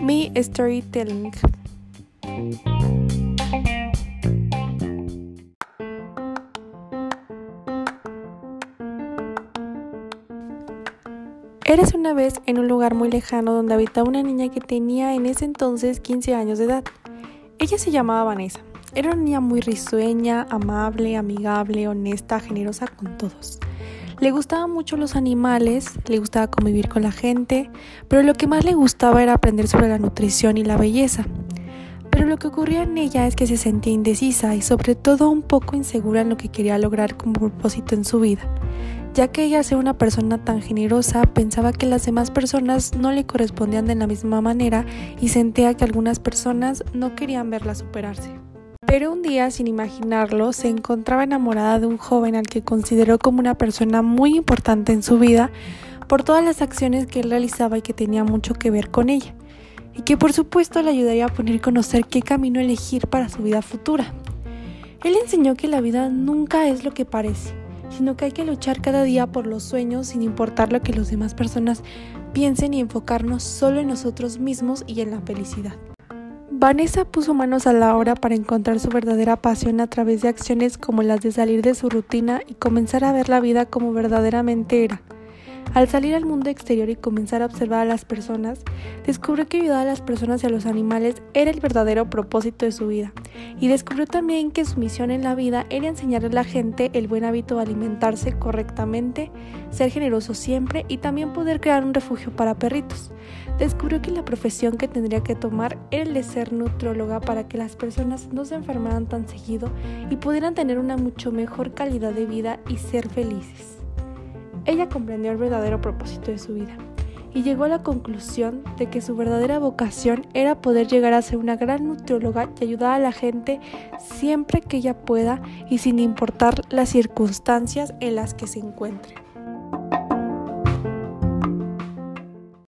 Mi Storytelling. Eres una vez en un lugar muy lejano donde habitaba una niña que tenía en ese entonces 15 años de edad. Ella se llamaba Vanessa. Era una niña muy risueña, amable, amigable, honesta, generosa con todos. Le gustaban mucho los animales, le gustaba convivir con la gente, pero lo que más le gustaba era aprender sobre la nutrición y la belleza. Pero lo que ocurría en ella es que se sentía indecisa y sobre todo un poco insegura en lo que quería lograr como propósito en su vida ya que ella, ser una persona tan generosa, pensaba que las demás personas no le correspondían de la misma manera y sentía que algunas personas no querían verla superarse. Pero un día, sin imaginarlo, se encontraba enamorada de un joven al que consideró como una persona muy importante en su vida por todas las acciones que él realizaba y que tenía mucho que ver con ella, y que por supuesto le ayudaría a poner a conocer qué camino elegir para su vida futura. Él enseñó que la vida nunca es lo que parece, sino que hay que luchar cada día por los sueños sin importar lo que las demás personas piensen y enfocarnos solo en nosotros mismos y en la felicidad. Vanessa puso manos a la obra para encontrar su verdadera pasión a través de acciones como las de salir de su rutina y comenzar a ver la vida como verdaderamente era al salir al mundo exterior y comenzar a observar a las personas, descubrió que ayudar a las personas y a los animales era el verdadero propósito de su vida. Y descubrió también que su misión en la vida era enseñarle a la gente el buen hábito de alimentarse correctamente, ser generoso siempre y también poder crear un refugio para perritos. Descubrió que la profesión que tendría que tomar era el de ser nutrióloga para que las personas no se enfermaran tan seguido y pudieran tener una mucho mejor calidad de vida y ser felices. Ella comprendió el verdadero propósito de su vida y llegó a la conclusión de que su verdadera vocación era poder llegar a ser una gran nutrióloga y ayudar a la gente siempre que ella pueda y sin importar las circunstancias en las que se encuentre.